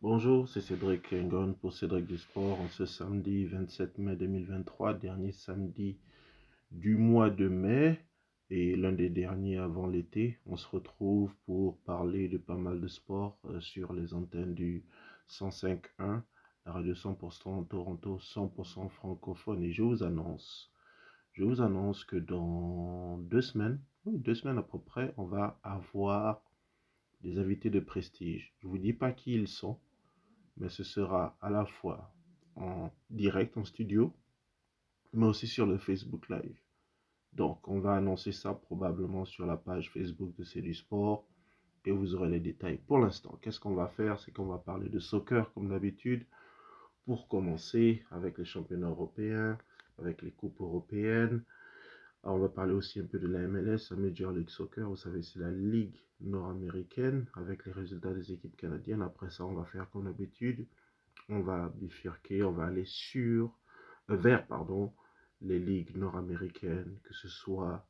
Bonjour, c'est Cédric Engon pour Cédric du Sport en ce samedi 27 mai 2023, dernier samedi du mois de mai et l'un des derniers avant l'été. On se retrouve pour parler de pas mal de sport euh, sur les antennes du 105.1, la radio 100% Toronto, 100% francophone. Et je vous annonce, je vous annonce que dans deux semaines, deux semaines à peu près, on va avoir des invités de prestige. Je ne vous dis pas qui ils sont, mais ce sera à la fois en direct, en studio, mais aussi sur le Facebook Live. Donc, on va annoncer ça probablement sur la page Facebook de C'est Sport et vous aurez les détails. Pour l'instant, qu'est-ce qu'on va faire? C'est qu'on va parler de soccer comme d'habitude pour commencer avec les championnats européens, avec les coupes européennes. On va parler aussi un peu de la MLS, la Major League Soccer. Vous savez, c'est la ligue nord-américaine avec les résultats des équipes canadiennes. Après ça, on va faire comme d'habitude. On va bifurquer, on va aller sur, euh, vers, pardon, les ligues nord-américaines, que ce soit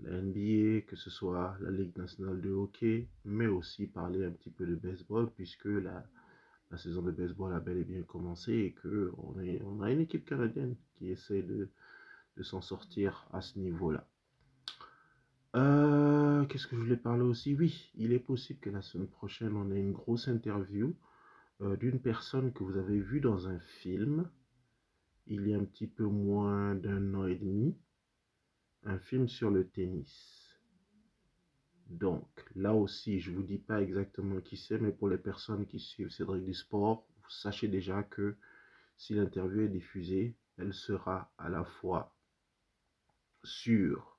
la NBA, que ce soit la Ligue nationale de hockey, mais aussi parler un petit peu de baseball, puisque la, la saison de baseball a bel et bien commencé et qu'on on a une équipe canadienne qui essaie de, de s'en sortir à ce niveau-là. Euh, qu'est-ce que je voulais parler aussi? Oui, il est possible que la semaine prochaine, on ait une grosse interview euh, d'une personne que vous avez vue dans un film il y a un petit peu moins d'un an et demi, un film sur le tennis. Donc, là aussi, je ne vous dis pas exactement qui c'est, mais pour les personnes qui suivent Cédric du Sport, vous sachez déjà que si l'interview est diffusée, elle sera à la fois sur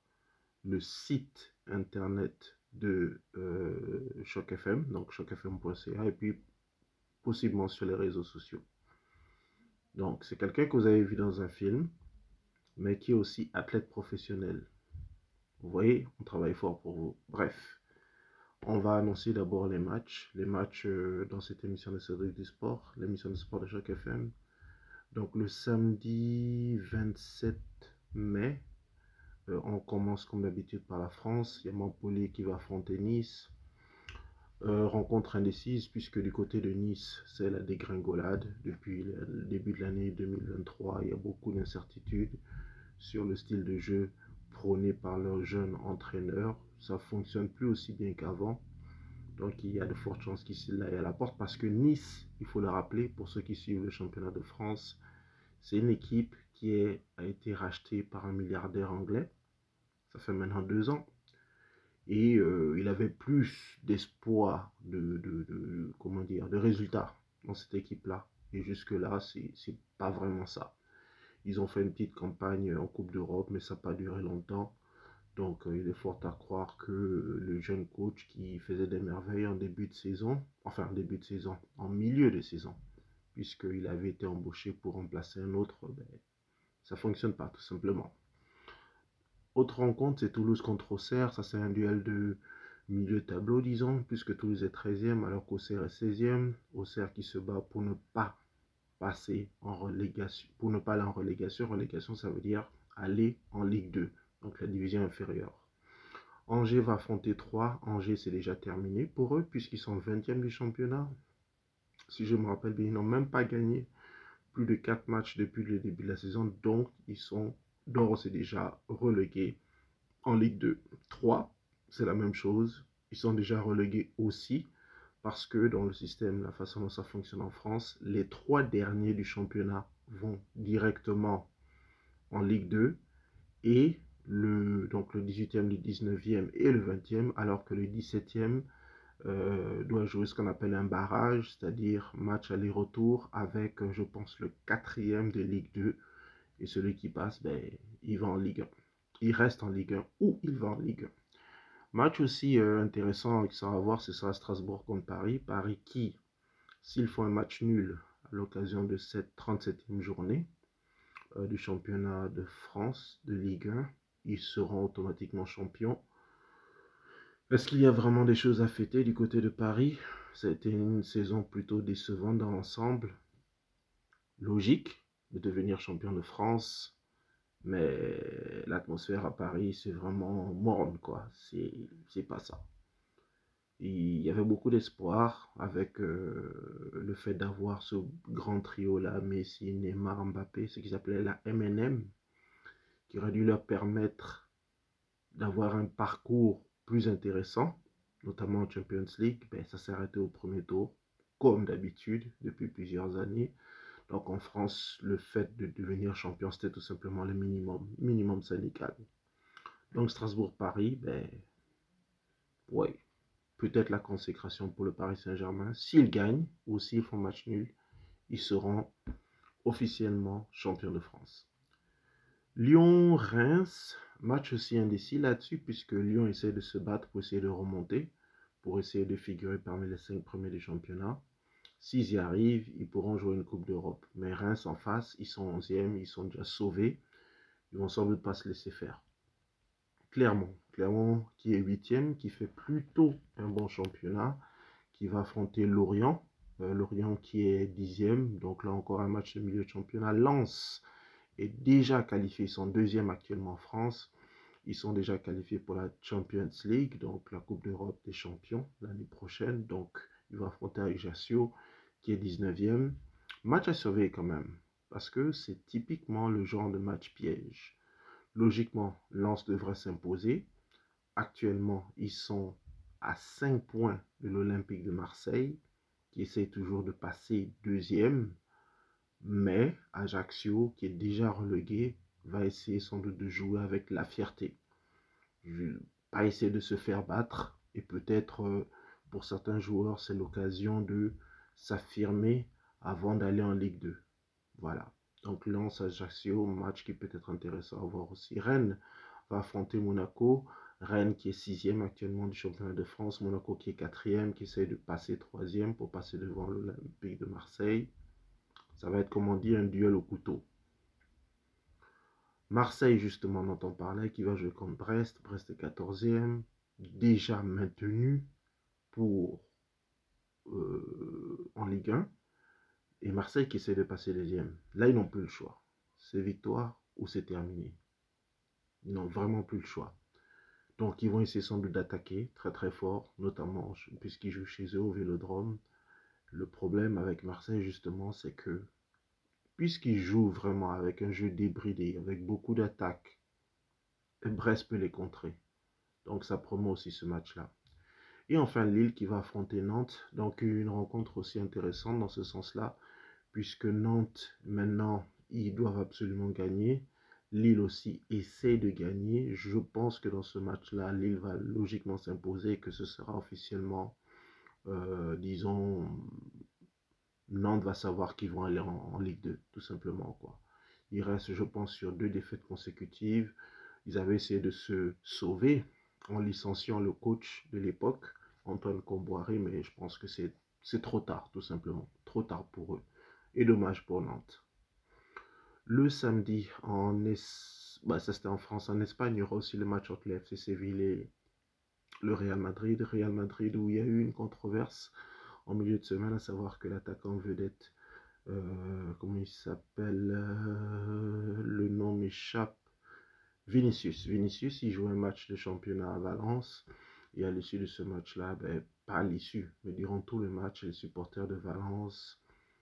le site internet de euh, Choc FM, donc chocfm.ca, et puis possiblement sur les réseaux sociaux. Donc, c'est quelqu'un que vous avez vu dans un film, mais qui est aussi athlète professionnel. Vous voyez, on travaille fort pour vous. Bref, on va annoncer d'abord les matchs. Les matchs euh, dans cette émission de Cédric du Sport, l'émission de sport de Choc FM. Donc, le samedi 27 mai, euh, on commence comme d'habitude par la France. Il y a Montpellier qui va affronter Nice. Euh, rencontre indécise puisque du côté de Nice, c'est la dégringolade. Depuis le début de l'année 2023, il y a beaucoup d'incertitudes sur le style de jeu prôné par leurs jeunes entraîneurs. Ça fonctionne plus aussi bien qu'avant. Donc il y a de fortes chances qu'il aille à la porte parce que Nice, il faut le rappeler pour ceux qui suivent le championnat de France, c'est une équipe qui a été rachetée par un milliardaire anglais fait maintenant deux ans. Et euh, il avait plus d'espoir, de, comment dire, de résultats dans cette équipe-là. Et jusque-là, c'est pas vraiment ça. Ils ont fait une petite campagne en Coupe d'Europe, mais ça n'a pas duré longtemps. Donc, euh, il est fort à croire que le jeune coach qui faisait des merveilles en début de saison, enfin en début de saison, en milieu de saison, puisqu'il avait été embauché pour remplacer un autre, ben, ça ne fonctionne pas tout simplement. Autre rencontre, c'est Toulouse contre Auxerre. Ça, c'est un duel de milieu tableau, disons, puisque Toulouse est 13e alors qu'Auxerre est 16e. Auxerre qui se bat pour ne pas passer en relégation, pour ne pas aller en relégation. Relégation, ça veut dire aller en Ligue 2, donc la division inférieure. Angers va affronter 3. Angers, c'est déjà terminé pour eux, puisqu'ils sont 20e du championnat. Si je me rappelle bien, ils n'ont même pas gagné plus de 4 matchs depuis le début de la saison, donc ils sont Dor c'est déjà relégué en Ligue 2. 3, c'est la même chose. Ils sont déjà relégués aussi parce que dans le système, la façon dont ça fonctionne en France, les trois derniers du championnat vont directement en Ligue 2 et le, donc le 18e, le 19e et le 20e, alors que le 17e euh, doit jouer ce qu'on appelle un barrage, c'est-à-dire match aller-retour avec, je pense, le quatrième de Ligue 2 et celui qui passe, ben, il va en Ligue 1. Il reste en Ligue 1 ou il va en Ligue 1. Match aussi euh, intéressant qui sera à voir, ce sera Strasbourg contre Paris. Paris qui, s'ils font un match nul à l'occasion de cette 37e journée euh, du championnat de France de Ligue 1, ils seront automatiquement champions. Est-ce qu'il y a vraiment des choses à fêter du côté de Paris? Été une saison plutôt décevante dans l'ensemble. Logique, de devenir champion de France. Mais l'atmosphère à Paris, c'est vraiment morne, quoi. C'est pas ça. il y avait beaucoup d'espoir avec euh, le fait d'avoir ce grand trio-là, Messi, Neymar, Mbappé, ce qu'ils appelaient la MNM, qui aurait dû leur permettre d'avoir un parcours plus intéressant, notamment en Champions League. Ben, ça s'est arrêté au premier tour, comme d'habitude, depuis plusieurs années. Donc en France, le fait de devenir champion, c'était tout simplement le minimum, minimum syndical. Donc Strasbourg-Paris, ben, ouais, peut-être la consécration pour le Paris Saint-Germain. S'ils gagnent ou s'ils font match nul, ils seront officiellement champions de France. Lyon-Reims, match aussi indécis là-dessus, puisque Lyon essaie de se battre pour essayer de remonter, pour essayer de figurer parmi les cinq premiers du championnat. S'ils y arrivent, ils pourront jouer une Coupe d'Europe. Mais Reims en face, ils sont 11e, ils sont déjà sauvés. Ils vont sans doute pas se laisser faire. Clermont, Clermont qui est huitième, qui fait plutôt un bon championnat, qui va affronter Lorient. Euh, Lorient qui est dixième, donc là encore un match de milieu de championnat. Lens est déjà qualifié, ils sont deuxième actuellement en France. Ils sont déjà qualifiés pour la Champions League, donc la Coupe d'Europe des champions l'année prochaine. Donc, il va affronter Ajaccio qui est 19e. Match à sauver quand même, parce que c'est typiquement le genre de match piège. Logiquement, Lens devrait s'imposer. Actuellement, ils sont à 5 points de l'Olympique de Marseille, qui essaie toujours de passer deuxième. Mais Ajaccio, qui est déjà relégué, va essayer sans doute de jouer avec la fierté. Pas essayer de se faire battre. Et peut-être, euh, pour certains joueurs, c'est l'occasion de s'affirmer avant d'aller en Ligue 2. Voilà. Donc Lens Ajaccio, match qui peut être intéressant à voir aussi. Rennes va affronter Monaco. Rennes qui est sixième actuellement du championnat de France. Monaco qui est quatrième, qui essaie de passer troisième pour passer devant l'Olympique de Marseille. Ça va être, comme on un duel au couteau. Marseille, justement, dont on parlait, qui va jouer contre Brest. Brest est 14e, déjà maintenu pour euh, en Ligue 1 et Marseille qui essaie de passer deuxième. Là, ils n'ont plus le choix. C'est victoire ou c'est terminé. Ils n'ont vraiment plus le choix. Donc, ils vont essayer sans doute d'attaquer très très fort, notamment puisqu'ils jouent chez eux au Vélodrome. Le problème avec Marseille, justement, c'est que puisqu'ils jouent vraiment avec un jeu débridé, avec beaucoup d'attaques, Brest peut les contrer. Donc, ça promet aussi ce match-là. Et enfin, Lille qui va affronter Nantes. Donc, une rencontre aussi intéressante dans ce sens-là, puisque Nantes, maintenant, ils doivent absolument gagner. Lille aussi essaie de gagner. Je pense que dans ce match-là, Lille va logiquement s'imposer et que ce sera officiellement, euh, disons, Nantes va savoir qu'ils vont aller en, Ligue 2, tout simplement. Quoi. Il reste, je pense, sur deux défaites consécutives. Ils avaient essayé de se sauver en licenciant le coach de l'époque. Antoine Comboiré, mais je pense que c'est trop tard, tout simplement. Trop tard pour eux. Et dommage pour Nantes. Le samedi, en es... bah, ça c'était en France, en Espagne, il y aura aussi le match entre le FC Séville et le Real Madrid. Real Madrid où il y a eu une controverse en milieu de semaine, à savoir que l'attaquant vedette, euh, comment il s'appelle, euh, le nom m'échappe, Vinicius. Vinicius, il joue un match de championnat à Valence. Et à l'issue de ce match-là, ben, pas à l'issue, mais durant tout le match, les supporters de Valence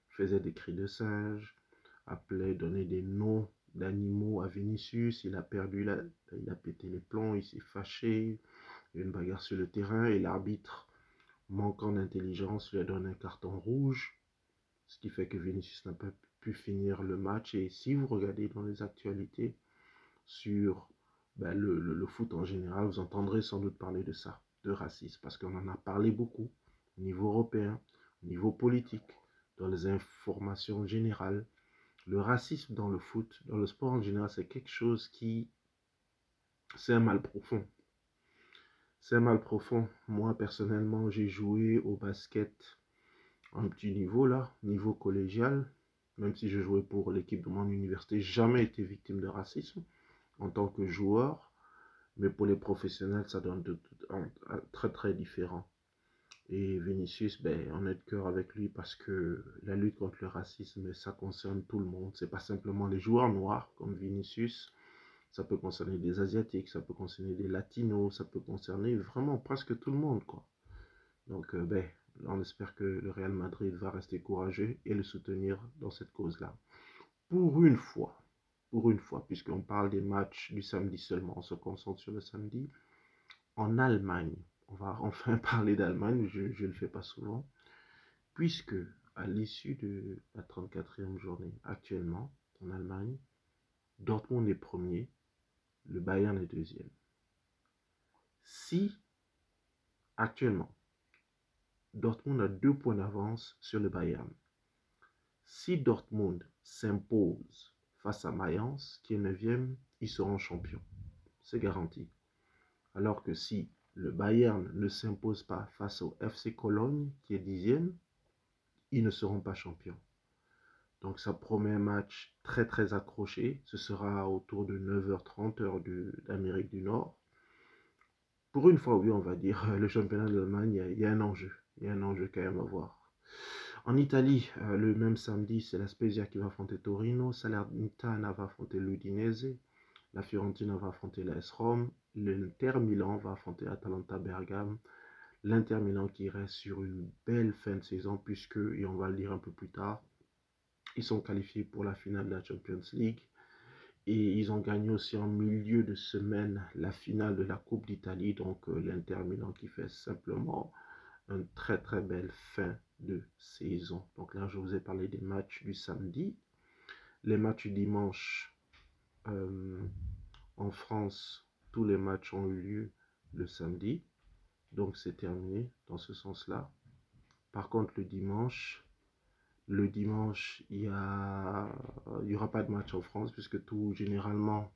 faisaient des cris de singe, appelaient, donnaient des noms d'animaux à Vinicius. Il a perdu, la, il a pété les plombs, il s'est fâché. Il y a une bagarre sur le terrain et l'arbitre, manquant d'intelligence, lui a donné un carton rouge. Ce qui fait que Vinicius n'a pas pu finir le match. Et si vous regardez dans les actualités sur ben, le, foot en général, vous entendrez sans doute parler de ça, de racisme, parce qu'on en a parlé beaucoup au niveau européen, au niveau politique, dans les informations générales. Le racisme dans le foot, dans le sport en général, c'est quelque chose qui... C'est un mal profond. C'est un mal profond. Moi, personnellement, j'ai joué au basket à un petit niveau, là, niveau collégial. Même si je jouais pour l'équipe de mon université, jamais été victime de racisme en tant que joueur, mais pour les professionnels, ça donne de, très très différent. Et Vinicius, ben, on est de cœur avec lui parce que la lutte contre le racisme, ça concerne tout le monde. C'est pas simplement les joueurs noirs comme Vinicius. Ça peut concerner des Asiatiques, ça peut concerner des Latinos, ça peut concerner vraiment presque tout le monde, quoi. Donc, euh, ben, on espère que le Real Madrid va rester courageux et le soutenir dans cette cause-là. Pour une fois, pour une fois, puisqu'on parle des matchs du samedi seulement, on se concentre sur le samedi. En Allemagne, on va enfin parler d'Allemagne, je ne le fais pas souvent, puisque à l'issue de la 34e journée actuellement en Allemagne, Dortmund est premier, le Bayern est deuxième. Si actuellement Dortmund a deux points d'avance sur le Bayern, si Dortmund s'impose face à Mayence, qui est 9e, ils seront champions. C'est garanti. Alors que si le Bayern ne s'impose pas face au FC Cologne, qui est 10e, ils ne seront pas champions. Donc ça promet un match très très accroché. Ce sera autour de 9h30 heure d'Amérique du Nord. Pour une fois, oui, on va dire, le championnat d'Allemagne, il y, a un enjeu. Il y a un enjeu quand même à voir. En Italie, euh, le même samedi, c'est la Spezia qui va affronter Torino, Salernitana va affronter l'Udinese, la Fiorentina va affronter l'AS Rome, l'Inter Milan va affronter Atalanta Bergame, l'Inter Milan qui reste sur une belle fin de saison puisque, et on va le dire un peu plus tard, ils sont qualifiés pour la finale de la Champions League et ils ont gagné aussi en milieu de semaine la finale de la Coupe d'Italie, donc euh, l'Inter Milan qui fait simplement une très très belle fin de saison. Donc là, je vous ai parlé des matchs du samedi. Les matchs du dimanche euh, en France, tous les matchs ont eu lieu le samedi. Donc c'est terminé dans ce sens-là. Par contre, le dimanche, le dimanche, il n'y aura pas de match en France puisque tout, généralement,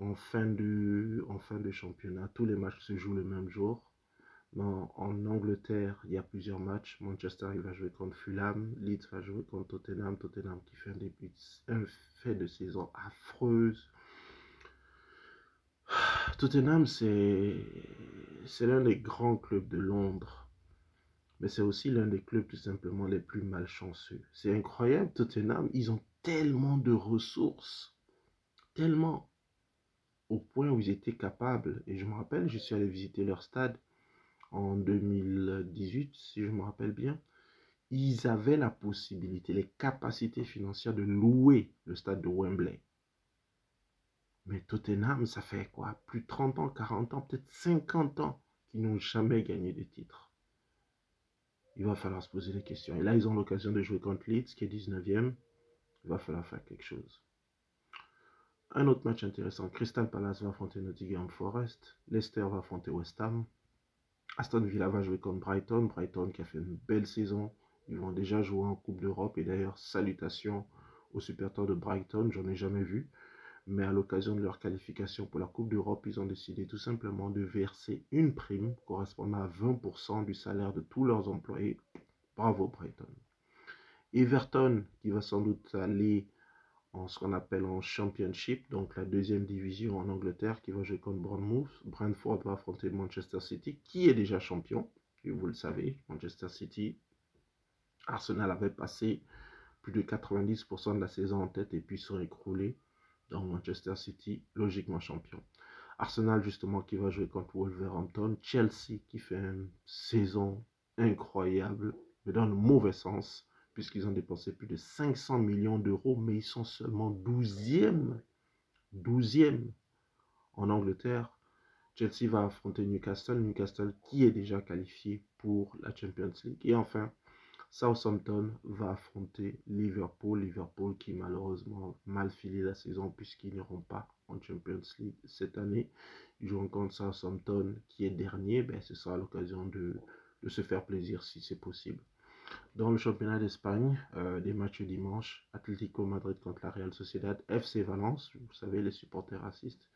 en fin de championnat, tous les matchs se jouent le même jour en Angleterre, il y a plusieurs matchs. Manchester, il va jouer contre Fulham. Leeds va jouer contre Tottenham. Tottenham qui fait un début, un fait de saison affreuse. Tottenham, c'est l'un des grands clubs de Londres. Mais c'est aussi l'un des clubs tout simplement les plus malchanceux. C'est incroyable, Tottenham, ils ont tellement de ressources. Tellement. Au point où ils étaient capables. Et je me rappelle, je suis allé visiter leur stade en 2018, si je me rappelle bien, ils avaient la possibilité, les capacités financières de louer le stade de Wembley. Mais Tottenham, ça fait quoi? Plus de 30 ans, 40 ans, peut-être 50 ans qu'ils n'ont jamais gagné de titre. Il va falloir se poser des questions. Et là, ils ont l'occasion de jouer contre Leeds, qui est 19e. Il va falloir faire quelque chose. Un autre match intéressant. Crystal Palace va affronter Nottingham Forest. Leicester va affronter West Ham. Aston Villa va jouer contre Brighton. Brighton qui a fait une belle saison. Ils vont déjà jouer en Coupe d'Europe. Et d'ailleurs, salutations aux supporters de Brighton. J'en ai jamais vu. Mais à l'occasion de leur qualification pour la Coupe d'Europe, ils ont décidé tout simplement de verser une prime correspondant à 20% du salaire de tous leurs employés. Bravo Brighton. Everton qui va sans doute aller ce qu'on appelle en Championship, donc la deuxième division en Angleterre, qui va jouer contre Bournemouth. Brentford va affronter Manchester City, qui est déjà champion, et vous le savez, Manchester City. Arsenal avait passé plus de 90% de la saison en tête et puis se écroulé dans Manchester City, logiquement champion. Arsenal, justement, qui va jouer contre Wolverhampton. Chelsea, qui fait une saison incroyable, mais dans le mauvais sens puisqu'ils ont dépensé plus de 500 millions d'euros, mais ils sont seulement 12e, 12e en Angleterre. Chelsea va affronter Newcastle, Newcastle qui est déjà qualifié pour la Champions League. Et enfin, Southampton va affronter Liverpool, Liverpool qui malheureusement mal filé la saison puisqu'ils n'iront pas en Champions League cette année. Ils joueront contre Southampton qui est dernier, ben, ce sera l'occasion de se faire plaisir si c'est possible. Dans le championnat d'Espagne, euh, des matchs dimanche, Atlético Madrid contre la Real Sociedad, FC Valence, vous savez, les supporters racistes,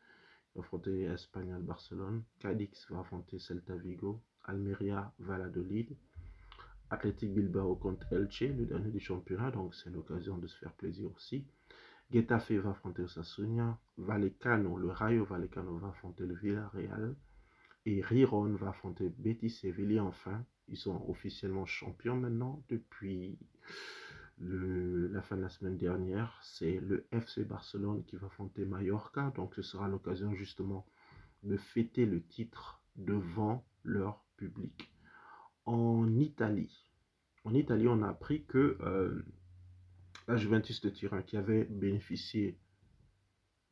affronter Espagnol Barcelone, Cadix va affronter Celta Vigo, Almeria Valladolid, Athletic Bilbao contre Elche, le dernier du championnat, donc c'est l'occasion de se faire plaisir aussi. Getafe va affronter Osasuna, Vallecano, le Rayo Vallecano va affronter le Villarreal, et Riron va affronter Betis Séville enfin ils sont officiellement champions maintenant depuis la fin de la semaine dernière. C'est le FC Barcelone qui va affronter Mallorca. Donc ce sera l'occasion justement de fêter le titre devant leur public. en Italie. En Italie, on a appris que euh, la Juventus de Turin, qui avait bénéficié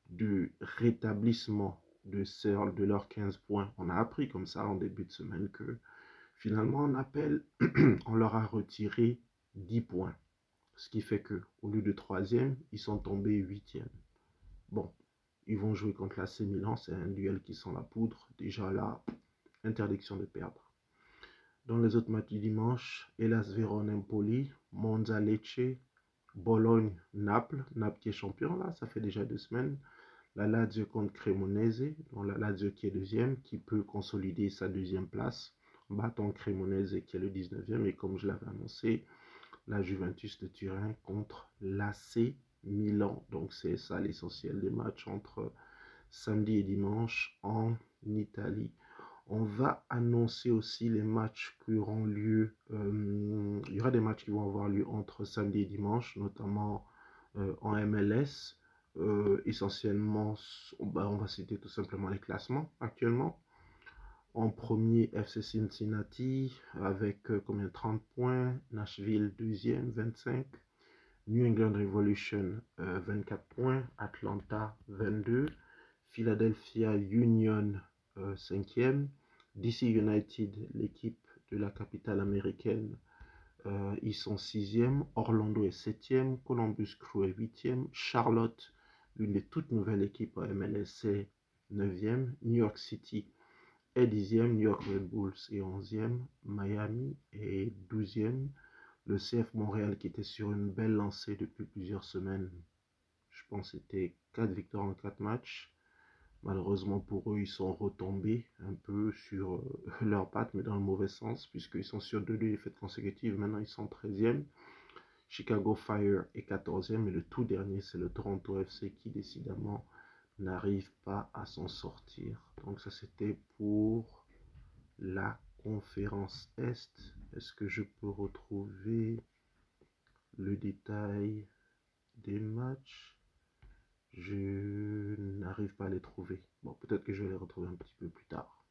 du rétablissement de, de leurs 15 points, on a appris comme ça en début de semaine que finalement, on appelle, on leur a retiré 10 points. Ce qui fait que au lieu de troisième, ils sont tombés huitième. Bon, ils vont jouer contre la C Milan, c'est un duel qui sent la poudre. Déjà là, interdiction de perdre. Dans les autres matchs du dimanche, Elas Véron Empoli, Monza Lecce, Bologne Naples, Naples qui est champion là, ça fait déjà deux semaines. La Lazio contre Cremonese, donc la Lazio qui est deuxième, qui peut consolider sa deuxième place, battant Cremonese qui est le 19e. Et comme je l'avais annoncé, la Juventus de Turin contre l'AC Milan. Donc c'est ça l'essentiel des matchs entre samedi et dimanche en Italie. On va annoncer aussi les matchs qui auront lieu. Euh, il y aura des matchs qui vont avoir lieu entre samedi et dimanche, notamment euh, en MLS. Euh, essentiellement, on va citer tout simplement les classements actuellement. En premier, FC Cincinnati avec combien 30 points. Nashville, deuxième, 25. New England Revolution, 24 points. Atlanta, 22. Philadelphia Union, 5e. DC United, l'équipe de la capitale américaine, euh, ils sont sixième. Orlando est septième. Columbus Crew est huitième. Charlotte, l'une des toutes nouvelles équipes à MLS, neuvième. New York City est dixième. New York Red Bulls est onzième. Miami est douzième. Le CF Montréal qui était sur une belle lancée depuis plusieurs semaines. Je pense c'était quatre victoires en quatre matchs. Malheureusement pour eux, ils sont retombés un peu sur euh, leurs pattes, mais dans le mauvais sens, puisqu'ils sont sur deux défaites consécutives. Maintenant, ils sont 13e. Chicago Fire est 14e. Et le tout dernier, c'est le Toronto FC qui, décidément, n'arrive pas à s'en sortir. Donc, ça, c'était pour la conférence Est. Est-ce que je peux retrouver le détail des matchs? Je n'arrive pas à les trouver. Bon, peut-être que je vais les retrouver un petit peu plus tard.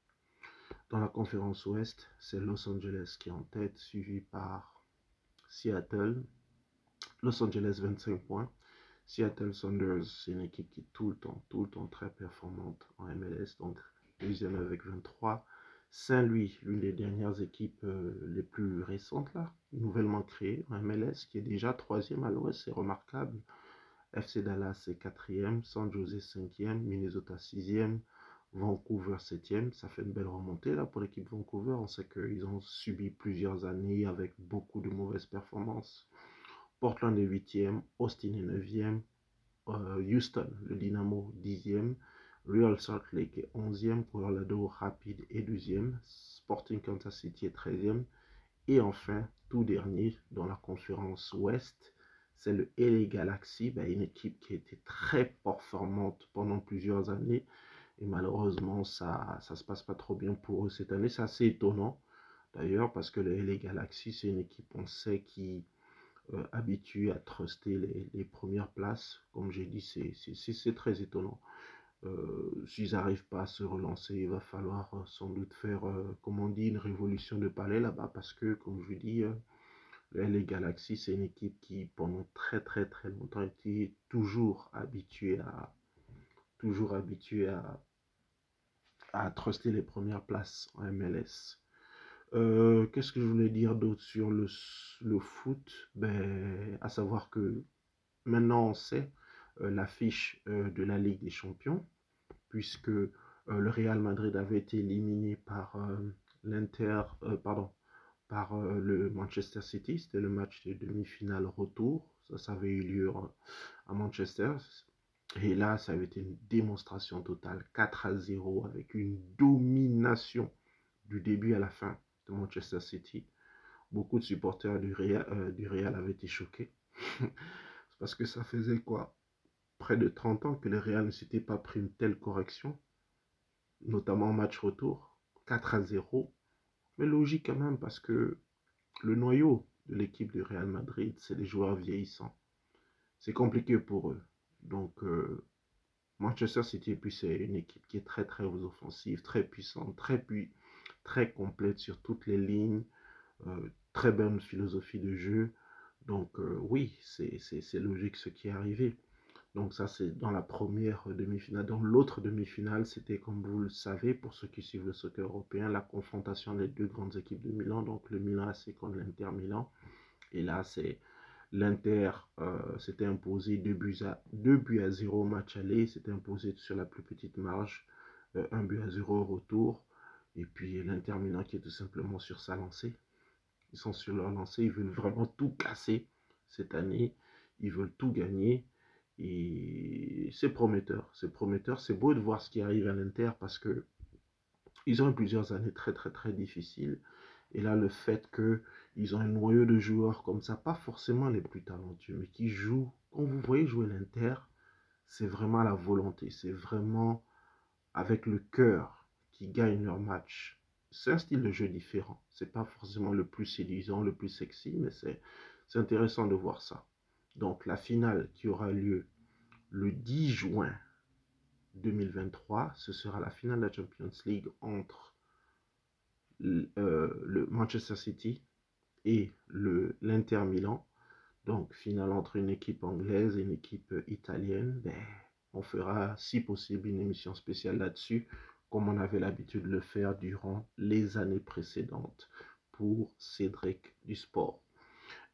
Dans la conférence Ouest, c'est Los Angeles qui est en tête, suivi par Seattle. Los Angeles 25 points. Seattle Saunders, c'est une équipe qui est tout le temps, tout le temps très performante en MLS, donc deuxième avec 23. Saint-Louis, l'une des dernières équipes euh, les plus récentes là, nouvellement créée en MLS, qui est déjà troisième à l'Ouest, c'est remarquable. FC Dallas est quatrième, San Jose cinquième, Minnesota sixième, Vancouver septième. Ça fait une belle remontée là pour l'équipe Vancouver. On sait qu'ils ont subi plusieurs années avec beaucoup de mauvaises performances. Portland est huitième, Austin est neuvième, euh, Houston, le Dynamo dixième, Real Salt Lake est onzième, Colorado Rapid est douzième, Sporting Kansas City est treizième. Et enfin, tout dernier dans la conférence Ouest, c'est le LA Galaxy, ben, une équipe qui a été très performante pendant plusieurs années. Et malheureusement, ça ne se passe pas trop bien pour eux cette année. C'est assez étonnant, d'ailleurs, parce que le LA Galaxy, c'est une équipe, on sait, qui euh, habitue à truster les, premières places. Comme j'ai dit, c'est très étonnant. Euh, s'ils n'arrivent pas à se relancer, il va falloir euh, sans doute faire, comme on dit, une révolution de palais là-bas, parce que, comme je vous dis, les Galaxy, c'est une équipe qui, pendant très très très longtemps, était toujours habituée à toujours habituée à truster les premières places en MLS. Euh, qu'est-ce que je voulais dire d'autre sur le, le, foot? Ben, À savoir que maintenant on sait euh, l'affiche euh, de la Ligue des Champions, puisque le Real Madrid avait été éliminé par l'Inter, pardon, par le Manchester City. C'était le match de demi-finale retour. Ça, ça avait eu lieu à Manchester. Et là, ça avait été une démonstration totale. 4 à 0 avec une domination du début à la fin Manchester City. Beaucoup de supporters du Real, euh, du Real avaient été choqués. parce que ça faisait quoi? Près de 30 ans que le Real ne s'était pas pris une telle correction. Notamment en match retour. 4 à 0 mais logique quand même parce que le noyau de l'équipe du Real Madrid, c'est les joueurs vieillissants. C'est compliqué pour eux. Donc, euh, Manchester City, puis c'est une équipe qui est très très offensive, très puissante, très, très complète sur toutes les lignes. très bonne philosophie de jeu. Donc oui, c'est logique ce qui est arrivé. Donc ça, c'est dans la première demi-finale. Dans l'autre demi-finale, c'était, comme vous le savez, pour ceux qui suivent le soccer européen, la confrontation des deux grandes équipes de Milan. Donc le Milan AC contre l'Inter Milan. Et là, c'est l'Inter euh, s'était imposé 2 buts, à, 2 buts à 0 au match aller. S'était imposé sur la plus petite marge. Euh, 1 but à 0 au retour. Et puis l'Inter Milan qui est tout simplement sur sa lancée. Ils sont sur leur lancée. Ils veulent vraiment tout casser cette année. Ils veulent tout gagner. Et c'est prometteur, c'est prometteur. C'est beau de voir ce qui arrive à l'Inter parce que ils ont eu plusieurs années très très très difficiles. Et là, le fait qu'ils ont un noyau de joueurs comme ça, pas forcément les plus talentueux, mais qui jouent, quand vous voyez jouer l'Inter, c'est vraiment la volonté, c'est vraiment avec le cœur qui gagnent leur match. C'est un style de jeu différent. C'est pas forcément le plus séduisant, le plus sexy, mais c'est intéressant de voir ça. Donc la finale qui aura lieu le 10 juin 2023, ce sera la finale de la Champions League entre euh, le Manchester City et l'Inter Milan. Donc finale entre une équipe anglaise et une équipe italienne. Ben, on fera si possible une émission spéciale là-dessus, comme on avait l'habitude de le faire durant les années précédentes pour Cédric du Sport.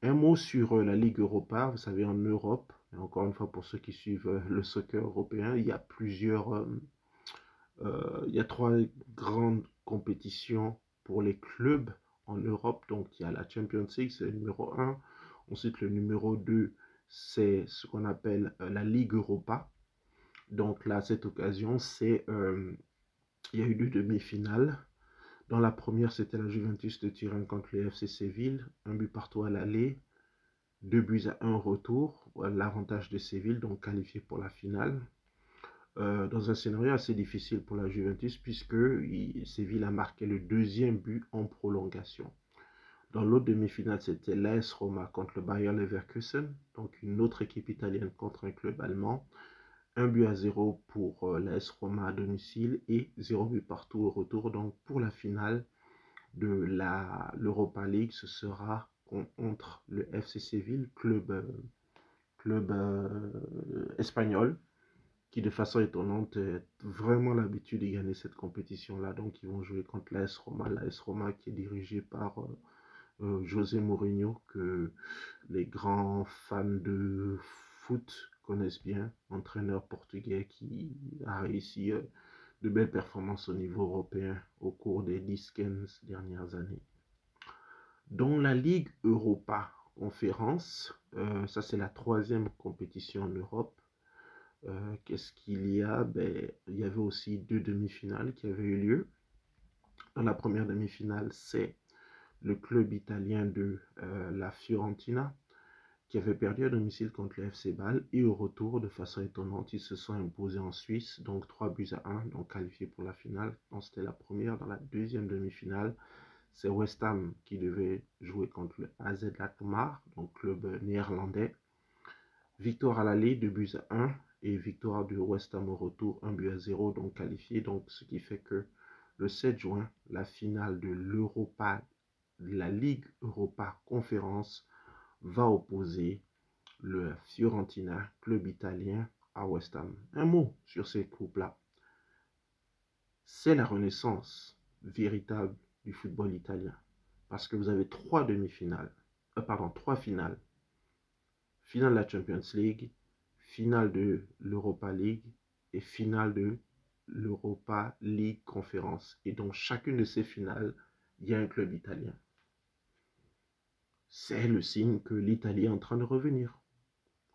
Un mot sur euh, la Ligue Europa. Vous savez, en Europe, et encore une fois pour ceux qui suivent euh, le soccer européen, il y a plusieurs, euh, il y a trois grandes compétitions pour les clubs en Europe. Donc il y a la Champions League, c'est le numéro 1. Ensuite, le numéro 2, c'est ce qu'on appelle la Ligue Europa. Donc là, cette occasion, c'est il y a eu deux demi-finales. Dans la première, c'était la Juventus de Turin contre le FC Séville. Un but partout à l'aller, deux buts à un retour. L'avantage de Séville, donc qualifié pour la finale. Euh, dans un scénario assez difficile pour la Juventus, puisque Séville a marqué le deuxième but en prolongation. Dans l'autre demi-finale, c'était l'AS Roma contre le Bayer Leverkusen, donc une autre équipe italienne contre un club allemand. Un but à 0 pour euh, l'AS Roma à domicile et 0 but partout au retour. Donc pour la finale de l'Europa League, ce sera contre le FC Séville, club, euh, euh, espagnol, qui de façon étonnante a vraiment l'habitude de gagner cette compétition-là. Donc ils vont jouer contre l'AS Roma, l'AS Roma qui est dirigé par José Mourinho, que les grands fans de foot connaissent bien, entraîneur portugais qui a réussi euh, de belles performances au niveau européen au cours des 10-15 dernières années. Dans la Ligue Europa Conférence, euh, ça c'est la troisième compétition en Europe. Euh, qu'est-ce qu'il y a? Ben, Il y avait aussi deux demi-finales qui avaient eu lieu. Dans la première demi-finale, c'est le club italien de la Fiorentina qui avait perdu à domicile contre le FC Bâle et au retour, de façon étonnante, ils se sont imposés en Suisse, donc 3 buts à 1, donc qualifiés pour la finale. C'était la première. Dans la deuxième demi-finale, c'est West Ham qui devait jouer contre le AZ donc club néerlandais. Victoire à l'aller, 2 buts à 1 et victoire de West Ham au retour, 1 but à 0, donc qualifié. Donc ce qui fait que le 7 juin, la finale de l'Europa, la Ligue Europa Conférence va opposer le Fiorentina, club italien, à West Ham. Un mot sur ces groupes-là. C'est la renaissance véritable du football italien. Parce que vous avez trois demi-finales, euh, pardon, trois finales. Finale de la Champions League, finale de l'Europa League et finale de l'Europa League Conférence. Et dans chacune de ces finales, il y a un club italien c'est le signe que l'Italie est en train de revenir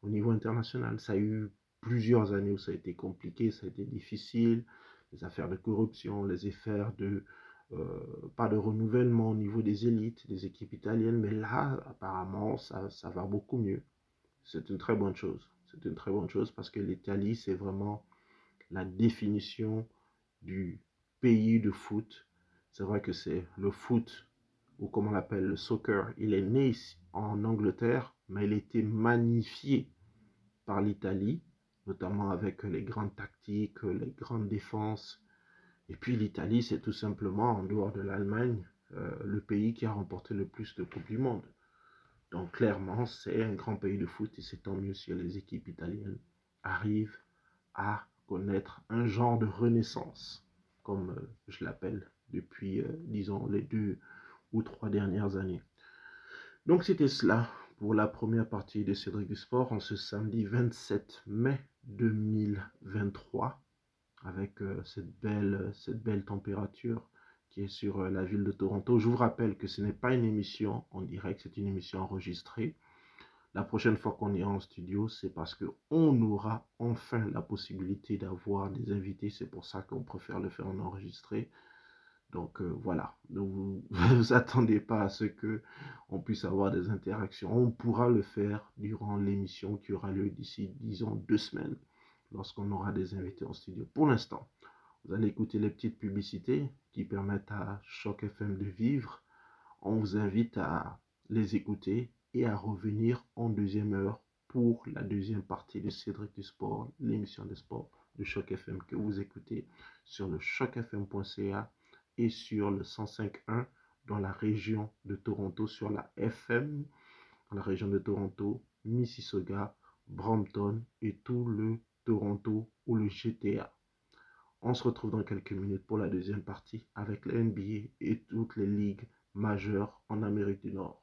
au niveau international. Ça a eu plusieurs années où ça a été compliqué, ça a été difficile, les affaires de corruption, les affaires de euh, pas de renouvellement au niveau des élites, des équipes italiennes, mais là, apparemment, ça, ça va beaucoup mieux. C'est une très bonne chose. C'est une très bonne chose parce que l'Italie, c'est vraiment la définition du pays de foot. C'est vrai que c'est le foot ou comme on l'appelle le soccer, il est né en Angleterre, mais il a été magnifié par l'Italie, notamment avec les grandes tactiques, les grandes défenses. Et puis l'Italie, c'est tout simplement, en dehors de l'Allemagne, euh, le pays qui a remporté le plus de Coupes du Monde. Donc clairement, c'est un grand pays de foot et c'est tant mieux si les équipes italiennes arrivent à connaître un genre de renaissance, comme euh, je l'appelle depuis, euh, disons, les deux ou trois dernières années. Donc c'était cela pour la première partie de Cédric du Sport en ce samedi 27 mai 2023 avec cette, belle, cette belle température qui est sur euh, la ville de Toronto. Je vous rappelle que ce n'est pas une émission en direct, c'est une émission enregistrée. La prochaine fois qu'on ira en studio, c'est parce qu'on aura enfin la possibilité d'avoir des invités. C'est pour ça qu'on préfère le faire en enregistré. Donc euh, voilà, ne vous, attendez pas à ce que on puisse avoir des interactions. On pourra le faire durant l'émission qui aura lieu d'ici, disons, deux semaines, lorsqu'on aura des invités en studio. Pour l'instant, vous allez écouter les petites publicités qui permettent à Choc FM de vivre. On vous invite à les écouter et à revenir en deuxième heure pour la deuxième partie de Cédric du Sport, l'émission de sport de Choc FM que vous écoutez sur le chocfm.ca et sur le 105.1 dans la région de Toronto, sur la FM, dans la région de Toronto, Mississauga, Brampton et tout le Toronto ou le GTA. On se retrouve dans quelques minutes pour la deuxième partie avec la NBA et toutes les ligues majeures en Amérique du Nord.